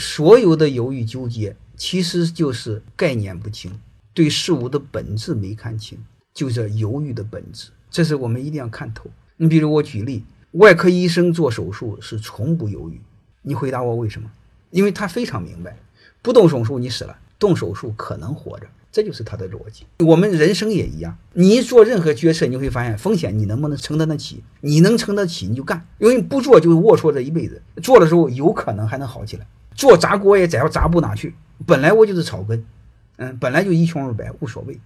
所有的犹豫纠结，其实就是概念不清，对事物的本质没看清，就是犹豫的本质。这是我们一定要看透。你比如我举例，外科医生做手术是从不犹豫。你回答我为什么？因为他非常明白，不动手术你死了，动手术可能活着，这就是他的逻辑。我们人生也一样，你做任何决策，你会发现风险你能不能承担得起？你能承担得起你就干，因为不做就龌龊这一辈子。做的时候有可能还能好起来，做砸锅也砸砸不哪去。本来我就是草根，嗯，本来就一穷二白，无所谓。